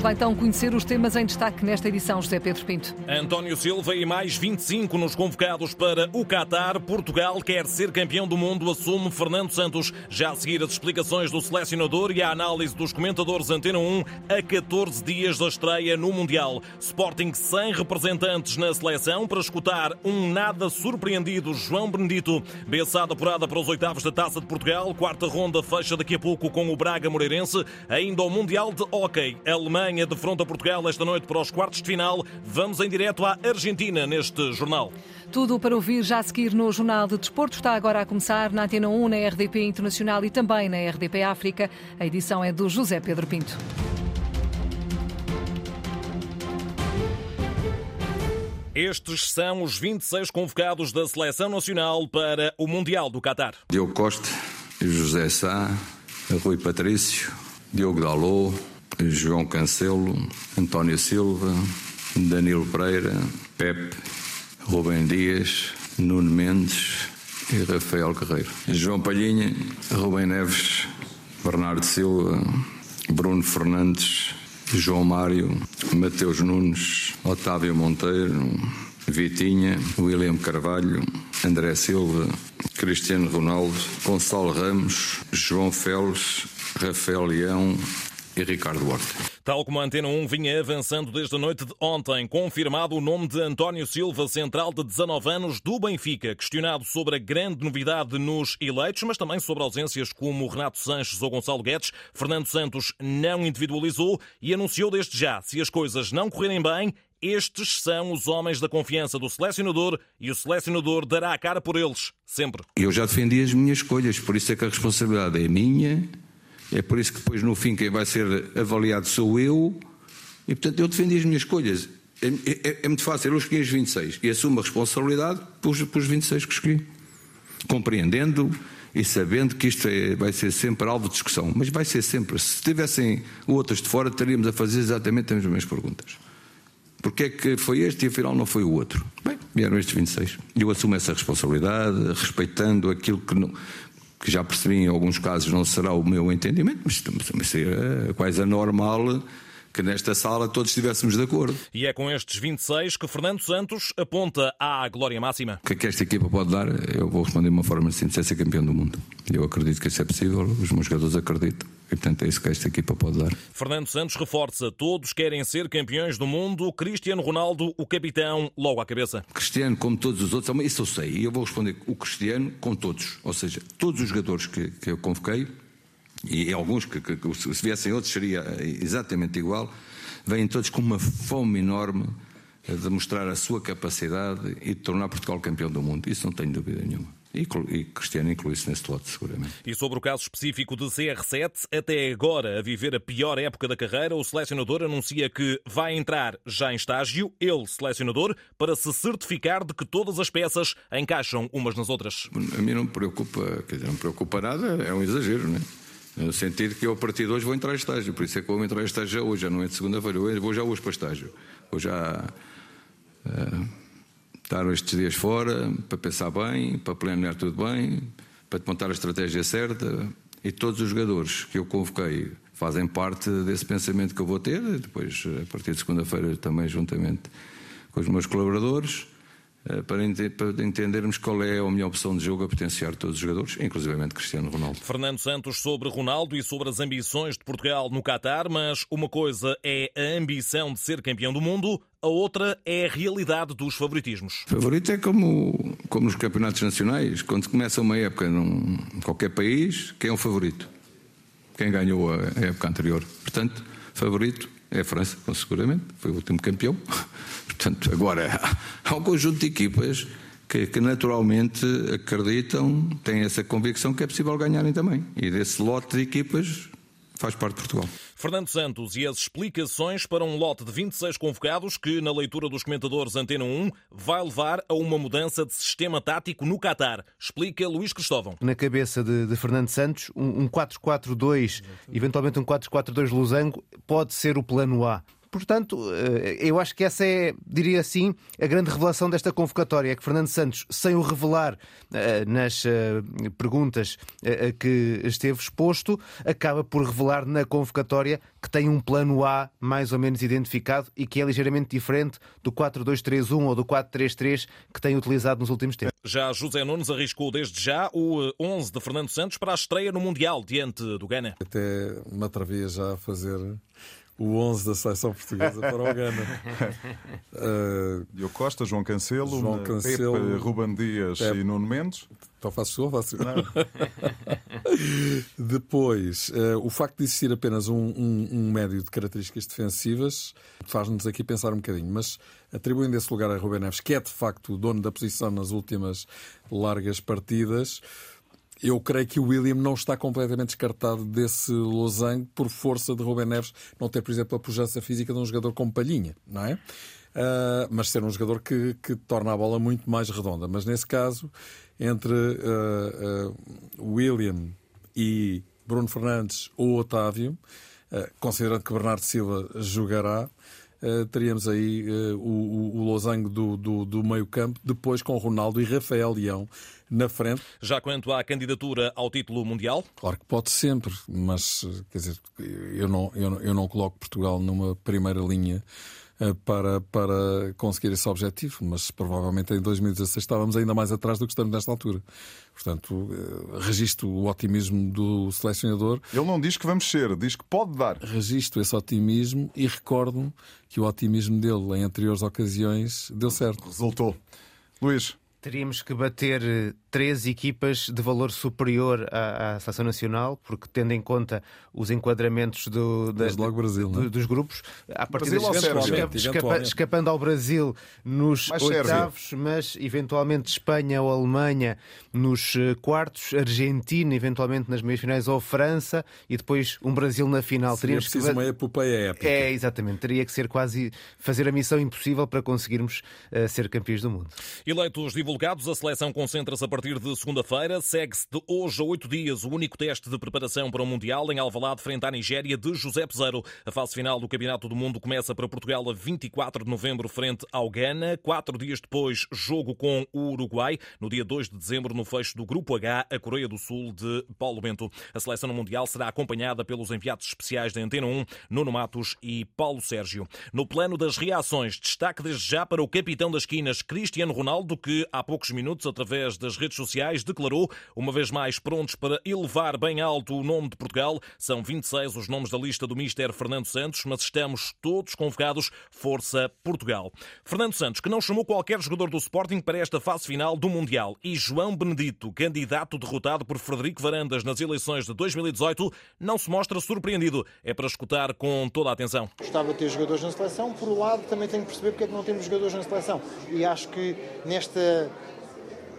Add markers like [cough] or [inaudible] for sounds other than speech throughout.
Vamos lá então conhecer os temas em destaque nesta edição, José Pedro Pinto. António Silva e mais 25 nos convocados para o Qatar. Portugal quer ser campeão do mundo, assume Fernando Santos. Já a seguir as explicações do selecionador e a análise dos comentadores Antena 1 a 14 dias da estreia no Mundial. Sporting sem representantes na seleção para escutar um nada surpreendido João Benedito. Beçada apurada para os oitavos da Taça de Portugal. Quarta ronda fecha daqui a pouco com o Braga Moreirense. Ainda o Mundial de Hockey. Alemanha defronta Portugal esta noite para os quartos de final. Vamos em direto à Argentina neste jornal. Tudo para ouvir já a seguir no Jornal de Desporto. Está agora a começar na Antena 1, na RDP Internacional e também na RDP África. A edição é do José Pedro Pinto. Estes são os 26 convocados da Seleção Nacional para o Mundial do Qatar. Diogo Costa, José Sá, Rui Patrício, Diogo Dalot, João Cancelo, António Silva, Danilo Pereira, Pepe, Rubem Dias, Nuno Mendes e Rafael Guerreiro. João Palhinha, Rubem Neves, Bernardo Silva, Bruno Fernandes, João Mário, Mateus Nunes, Otávio Monteiro, Vitinha, William Carvalho, André Silva, Cristiano Ronaldo, Gonçalo Ramos, João Félix, Rafael Leão e Ricardo Horta. Tal como a Antena 1 vinha avançando desde a noite de ontem, confirmado o nome de António Silva, central de 19 anos do Benfica, questionado sobre a grande novidade nos eleitos, mas também sobre ausências como Renato Sanches ou Gonçalo Guedes, Fernando Santos não individualizou e anunciou desde já, se as coisas não correrem bem, estes são os homens da confiança do selecionador e o selecionador dará a cara por eles, sempre. Eu já defendi as minhas escolhas, por isso é que a responsabilidade é minha é por isso que depois no fim quem vai ser avaliado sou eu. E portanto eu defendi as minhas escolhas. É, é, é muito fácil, eu escolhi os 26 e assumo a responsabilidade pelos, pelos 26 que escolhi. Compreendendo e sabendo que isto é, vai ser sempre alvo de discussão. Mas vai ser sempre. Se tivessem outros de fora, estaríamos a fazer exatamente as mesmas perguntas. Porquê é que foi este e afinal não foi o outro? Bem, vieram estes 26. E eu assumo essa responsabilidade, respeitando aquilo que, não, que já percebi em alguns casos não será o meu entendimento, mas, mas seria quase anormal que nesta sala todos estivéssemos de acordo. E é com estes 26 que Fernando Santos aponta à glória máxima. O que é que esta equipa pode dar? Eu vou responder de uma forma simples: é ser campeão do mundo. Eu acredito que isso é possível, os meus jogadores acreditam. E, portanto, é isso que esta equipa pode dar. Fernando Santos reforça: todos querem ser campeões do mundo. Cristiano Ronaldo, o capitão, logo à cabeça. Cristiano, como todos os outros, isso eu sei. E eu vou responder: o Cristiano com todos. Ou seja, todos os jogadores que, que eu convoquei e alguns que, que, que, se viessem outros seria exatamente igual, vêm todos com uma fome enorme de mostrar a sua capacidade e de tornar Portugal campeão do mundo. Isso não tenho dúvida nenhuma. E, e Cristiano inclui-se nesse lote, seguramente. E sobre o caso específico de CR7, até agora a viver a pior época da carreira, o selecionador anuncia que vai entrar já em estágio, ele, selecionador, para se certificar de que todas as peças encaixam umas nas outras. A mim não me preocupa, quer dizer, não me preocupa nada, é um exagero, não é? No sentido que eu, a partir de hoje, vou entrar em estágio. Por isso é que eu vou entrar em estágio já hoje, já não é de segunda-feira. Eu vou já hoje para estágio. Vou já uh, estar estes dias fora para pensar bem, para planear tudo bem, para montar a estratégia certa. E todos os jogadores que eu convoquei fazem parte desse pensamento que eu vou ter. Depois, a partir de segunda-feira, também juntamente com os meus colaboradores. Eh, para, entendermos qual é a minha opção de jogo a potenciar todos os jogadores, inclusive Cristiano Ronaldo. Fernando Santos sobre Ronaldo e sobre as ambições de Portugal no Qatar, mas uma coisa é a ambição de ser campeão do mundo, a outra é a realidade dos favoritismos. Favorito é como, como nos campeonatos nacionais, quando começa uma época num qualquer país, quem é o favorito? Quem ganhou a época anterior? Portanto, favorito é a França, seguramente, foi o último campeão. Portanto, agora [laughs] há um conjunto de equipas que, que, naturalmente acreditam, têm essa convicção que é possível ganharem também. E desse lote de equipas faz parte de Portugal. Fernando Santos e as explicações para um lote de 26 convocados que, na leitura dos comentadores Antena 1, vai levar a uma mudança de sistema tático no Qatar. Explica Luís Cristóvão. Na cabeça de, de Fernando Santos, um, um 4-4-2, eventualmente um 4-4-2 losango, pode ser o plano A Portanto, eh, eu acho que essa é, diria assim, a grande revelação desta convocatória, é que Fernando Santos, sem o revelar eh, nas eh, perguntas a que esteve exposto, acaba por revelar na convocatória que tem um plano A mais ou menos identificado e que é ligeiramente diferente do 4-2-3-1 ou do 4-3-3 que tem utilizado nos últimos tempos. Já José Nunes arriscou desde já o 11 de Fernando Santos para a estreia no Mundial diante do Ghana. Até me atrevia já a fazer o 11 da seleção portuguesa para o Ghana. uh, [laughs] Diogo Costa, João Cancelo, João Cancelo Pepe, Ruben Dias Pepe. e Nuno Mendes. Então faço sua, faço Depois, uh, o facto de existir apenas um, um, um médio de características defensivas faz-nos aqui pensar um bocadinho, mas atribuindo esse lugar a Ruben Neves, que é de facto o dono da posição nas últimas largas partidas, eu creio que o William não está completamente descartado desse losango por força de Ruben Neves não ter, por exemplo, a pujança física de um jogador como Palhinha, não é? Uh, mas ser um jogador que, que torna a bola muito mais redonda. Mas nesse caso, entre uh, uh, William e Bruno Fernandes ou Otávio, considerando que Bernardo Silva jogará, teríamos aí uh, o, o, losango do, do, do meio-campo, depois com Ronaldo e Rafael Leão na frente. Já quanto à candidatura ao título mundial? Claro que pode sempre, mas quer dizer, eu não, eu não, eu não coloco Portugal numa primeira linha eh, para, para conseguir esse objetivo, mas provavelmente em 2016 estávamos ainda mais atrás do que estamos nesta altura. Portanto, eh, registro o otimismo do selecionador. Ele não diz que vamos ser, diz que pode dar. Registro esse otimismo e recordo que o otimismo dele em anteriores ocasiões deu certo. Resultou. Luís. Teríamos que bater eh, três equipas de valor superior à, à Seleção Nacional, porque tendo em conta os enquadramentos do, da, logo Brasil, do, é? dos grupos, a partir escapa, escapa, escapando ao Brasil nos Mais oitavos, Sérvia. mas eventualmente Espanha ou Alemanha nos eh, quartos, Argentina eventualmente nas meias finais ou França e depois um Brasil na final. Seria Teríamos preciso que... uma epopeia épica. É, exatamente. Teria que ser quase fazer a missão impossível para conseguirmos uh, ser campeões do mundo. Eleitos divulgados, a seleção concentra-se a partir de segunda-feira. Segue-se de hoje a oito dias o único teste de preparação para o Mundial em Alvalade, frente à Nigéria, de José Peseiro. A fase final do Campeonato do Mundo começa para Portugal a 24 de novembro, frente ao Ghana. Quatro dias depois, jogo com o Uruguai. No dia 2 de dezembro, no fecho do Grupo H, a Coreia do Sul de Paulo Bento. A seleção no Mundial será acompanhada pelos enviados especiais da Antena 1, Nuno Matos e Paulo Sérgio. No plano das reações, destaque desde já para o capitão das esquinas, Cristiano Ronaldo, que há poucos minutos, através das redes sociais, declarou, uma vez mais prontos para elevar bem alto o nome de Portugal. São 26 os nomes da lista do Mister Fernando Santos, mas estamos todos convocados. Força Portugal. Fernando Santos, que não chamou qualquer jogador do Sporting para esta fase final do Mundial. E João Benedito, candidato derrotado por Frederico Varandas nas eleições de 2018, não se mostra surpreendido. É para escutar com toda a atenção. Gostava de ter jogadores na seleção, por um lado também tenho que perceber porque é que não temos jogadores na seleção. E acho que nesta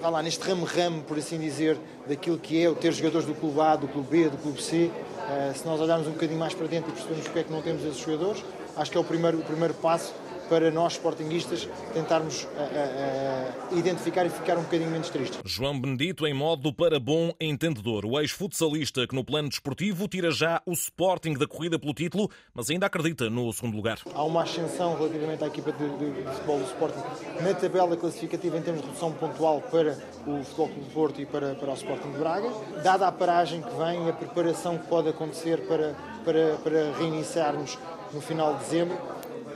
vá lá, neste ramo-ramo, por assim dizer, daquilo que é o ter jogadores do clube A, do clube B, do clube C. Uh, se nós olharmos um bocadinho mais para dentro e percebermos porque é que não temos esses jogadores, acho que é o primeiro, o primeiro passo para nós, sportinguistas, tentarmos uh, uh, identificar e ficar um bocadinho menos tristes. João Benedito em modo para bom entendedor. O ex-futsalista que no plano desportivo tira já o Sporting da corrida pelo título, mas ainda acredita no segundo lugar. Há uma ascensão relativamente à equipa de, de, de futebol do Sporting na tabela classificativa em termos de redução pontual para o Futebol Clube do Porto e para, para o Sporting de Braga. Dada a paragem que vem, a preparação que pode acontecer para, para, para reiniciarmos no final de dezembro,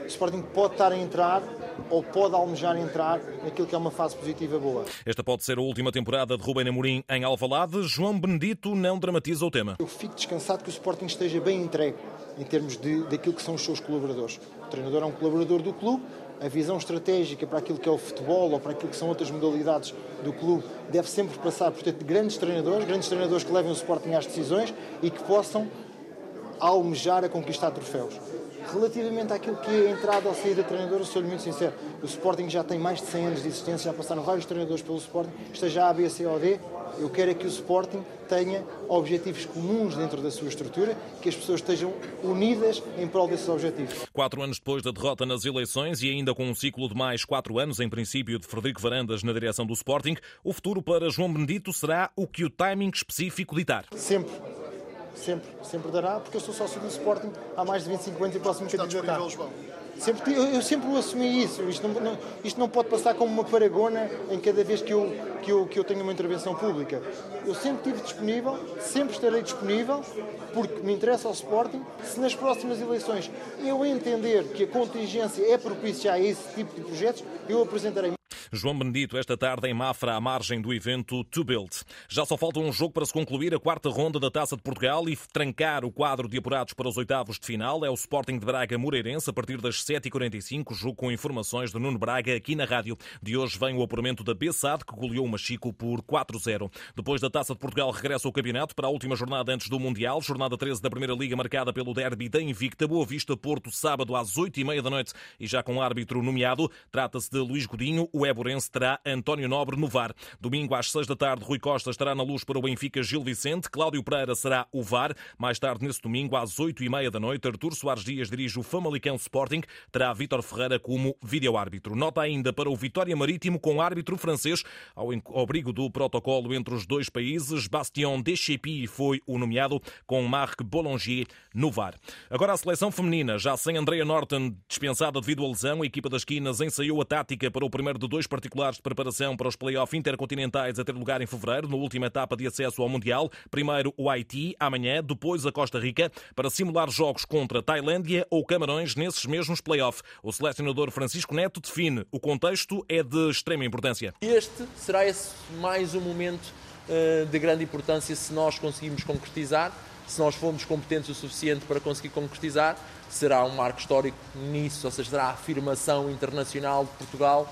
o Sporting pode estar a entrar ou pode almejar entrar naquilo que é uma fase positiva boa. Esta pode ser a última temporada de Rubem Amorim em Alvalade. João Benedito não dramatiza o tema. Eu fico descansado que o Sporting esteja bem entregue em termos de, daquilo que são os seus colaboradores. O treinador é um colaborador do clube, a visão estratégica para aquilo que é o futebol ou para aquilo que são outras modalidades do clube deve sempre passar por ter grandes treinadores, grandes treinadores que levem o Sporting às decisões e que possam almejar a conquistar troféus. Relativamente àquilo que é a entrada ou saída de treinador, sou-lhe muito sincero. O Sporting já tem mais de 100 anos de existência, já passaram vários treinadores pelo Sporting, esteja A, B, C ou D. Eu quero é que o Sporting tenha objetivos comuns dentro da sua estrutura, que as pessoas estejam unidas em prol desses objetivos. Quatro anos depois da derrota nas eleições e ainda com um ciclo de mais quatro anos, em princípio, de Frederico Varandas na direção do Sporting, o futuro para João Benedito será o que o timing específico ditar. Sempre sempre, sempre dará, porque eu sou sócio do Sporting há mais de 25 anos e posso me candidatar. Sempre, eu, eu sempre assumi isso. Isto não, não, isto não pode passar como uma paragona em cada vez que eu, que, eu, que eu tenho uma intervenção pública. Eu sempre estive disponível, sempre estarei disponível, porque me interessa ao Sporting. Se nas próximas eleições eu entender que a contingência é propícia a esse tipo de projetos, eu apresentarei. João Benedito, esta tarde em Mafra, à margem do evento To Build. Já só falta um jogo para se concluir a quarta ronda da Taça de Portugal e trancar o quadro de apurados para os oitavos de final. É o Sporting de Braga Moreirense a partir das 7h45, jogo com informações de Nuno Braga aqui na rádio. De hoje vem o apuramento da Bessade, que goleou o Machico por 4-0. Depois da Taça de Portugal regressa ao campeonato para a última jornada antes do Mundial, jornada 13 da Primeira Liga marcada pelo derby da Invicta Boa Vista Porto, sábado às 8h30 da noite e já com árbitro nomeado. Trata-se de Luís Godinho, o Éborense terá António Nobre no VAR. Domingo às 6 da tarde, Rui Costa estará na luz para o Benfica Gil Vicente. Cláudio Pereira será o VAR. Mais tarde, nesse domingo, às 8h30 da noite, Artur Soares Dias dirige o Famalicão Sporting. Terá Vítor Ferreira como vídeo-árbitro. Nota ainda para o Vitória Marítimo com árbitro francês. Ao abrigo do protocolo entre os dois países, Bastien Deschepy foi o nomeado com Marc Boulanger no VAR. Agora a seleção feminina, já sem Andrea Norton dispensada devido à lesão, a equipa das Quinas ensaiou a tática para o primeiro de dois particulares de preparação para os play-off intercontinentais a ter lugar em fevereiro, na última etapa de acesso ao Mundial. Primeiro o Haiti, amanhã, depois a Costa Rica, para simular jogos contra Tailândia ou Camarões nesses mesmos play-off. O selecionador Francisco Neto define o contexto é de extrema importância. Este será esse mais um momento de grande importância se nós conseguirmos concretizar se nós formos competentes o suficiente para conseguir concretizar, será um marco histórico nisso, ou seja, será a afirmação internacional de Portugal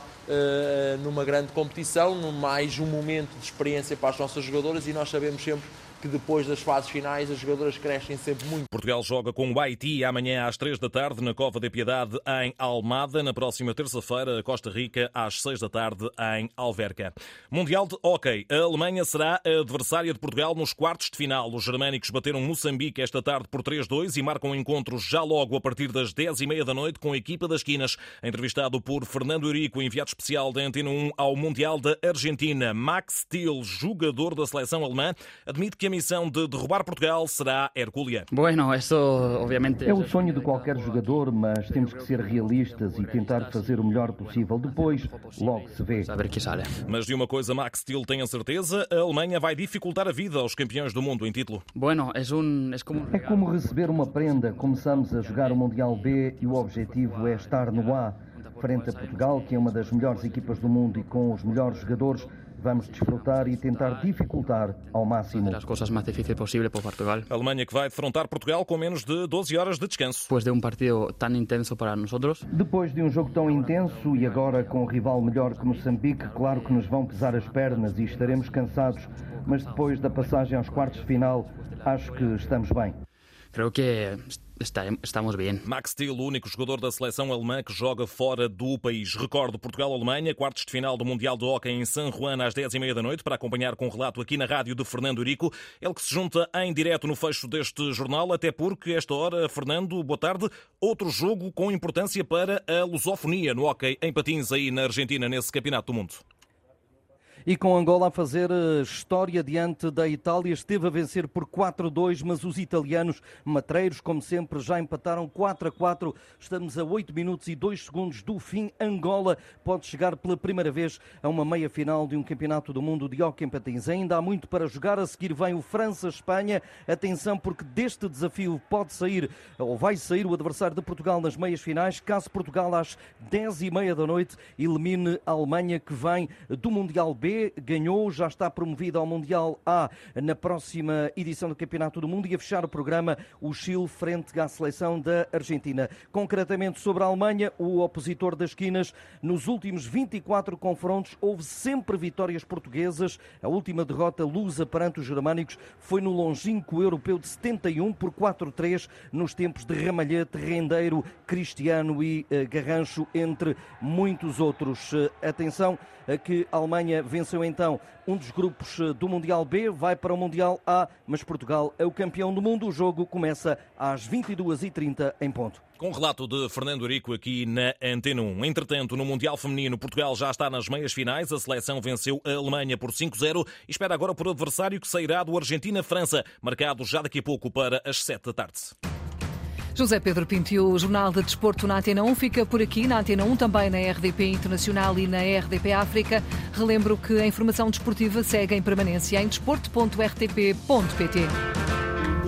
numa grande competição, num mais um momento de experiência para as nossas jogadoras e nós sabemos sempre que depois das fases finais as jogadoras crescem sempre muito. Portugal joga com o Haiti amanhã às 3 da tarde na Cova da Piedade em Almada. Na próxima terça-feira, Costa Rica às 6 da tarde em Alverca. Mundial de Hockey. A Alemanha será a adversária de Portugal nos quartos de final. Os germânicos bateram Moçambique esta tarde por 3-2 e marcam encontros já logo a partir das 10h30 da noite com a equipa das Quinas. Entrevistado por Fernando Eurico, enviado especial da Antena 1 ao Mundial da Argentina, Max Steel, jogador da seleção alemã, admite que a missão de derrubar Portugal será hercúlea. Bueno, isso obviamente é o sonho de qualquer jogador, mas temos que ser realistas e tentar fazer o melhor possível. Depois, logo se vê. Mas de uma coisa Max Steel tem a certeza, a Alemanha vai dificultar a vida aos campeões do mundo em título. Bueno, é um, é como é como receber uma prenda. Começamos a jogar o Mundial B e o objetivo é estar no A. Frente a Portugal, que é uma das melhores equipas do mundo e com os melhores jogadores, vamos desfrutar e tentar dificultar ao máximo. As coisas mais difíceis possível para Portugal. A Alemanha que vai defrontar Portugal com menos de 12 horas de descanso. Depois de um partido tão intenso para nós. Depois de um jogo tão intenso e agora com um rival melhor que Moçambique, claro que nos vão pesar as pernas e estaremos cansados, mas depois da passagem aos quartos de final, acho que estamos bem. Creo que estamos bem. Max Steel, o único jogador da seleção alemã que joga fora do país. Recordo Portugal-Alemanha, quartos de final do Mundial de Hockey em San Juan às 10h30 da noite, para acompanhar com relato aqui na rádio de Fernando Urico. Ele que se junta em direto no fecho deste jornal, até porque esta hora, Fernando, boa tarde, outro jogo com importância para a lusofonia no hockey em patins aí na Argentina, nesse Campeonato do Mundo. E com Angola a fazer eh, história diante da Itália, esteve a vencer por 4-2, mas os italianos matreiros, como sempre, já empataram 4-4. Estamos a 8 minutos e 2 segundos do fim. Angola pode chegar pela primeira vez a uma meia final de um campeonato do mundo de hockey em patins. Ainda há muito para jogar. A seguir vem o França-Espanha. Atenção, porque deste desafio pode sair, ou vai sair, o adversário de Portugal nas meias finais, caso Portugal às 10h30 da noite elimine a Alemanha, que vem do Mundial B ganhou, já está promovida ao Mundial A na próxima edição do Campeonato do Mundo e a fechar o programa o Chile frente à seleção da Argentina. Concretamente sobre a Alemanha, o opositor das esquinas, nos últimos 24 confrontos houve sempre vitórias portuguesas. A última derrota lusa perante os germânicos foi no longínquo europeu de 71 por 4-3 nos tempos de Ramalhete, Rendeiro, Cristiano e uh, Garrancho, entre muitos outros. Uh, atenção que a Alemanha venceu então um dos grupos eh, do Mundial B, vai para o Mundial A, mas Portugal é o campeão do mundo. O jogo começa às 22h30 em ponto. Com relato de Fernando Rico aqui na Antena 1. Entretanto, no Mundial Feminino, Portugal já está nas meias finais. A seleção venceu a Alemanha por 5-0 e espera agora por adversário que sairá do Argentina-França, marcado já daqui a pouco para as 7 da tarde. José Pedro Pinto e o Jornal de Desporto na Antena 1 fica por aqui, na Antena 1 também na RDP Internacional e na RDP África. Relembro que a informação desportiva segue em permanência em desporto.rtp.pt.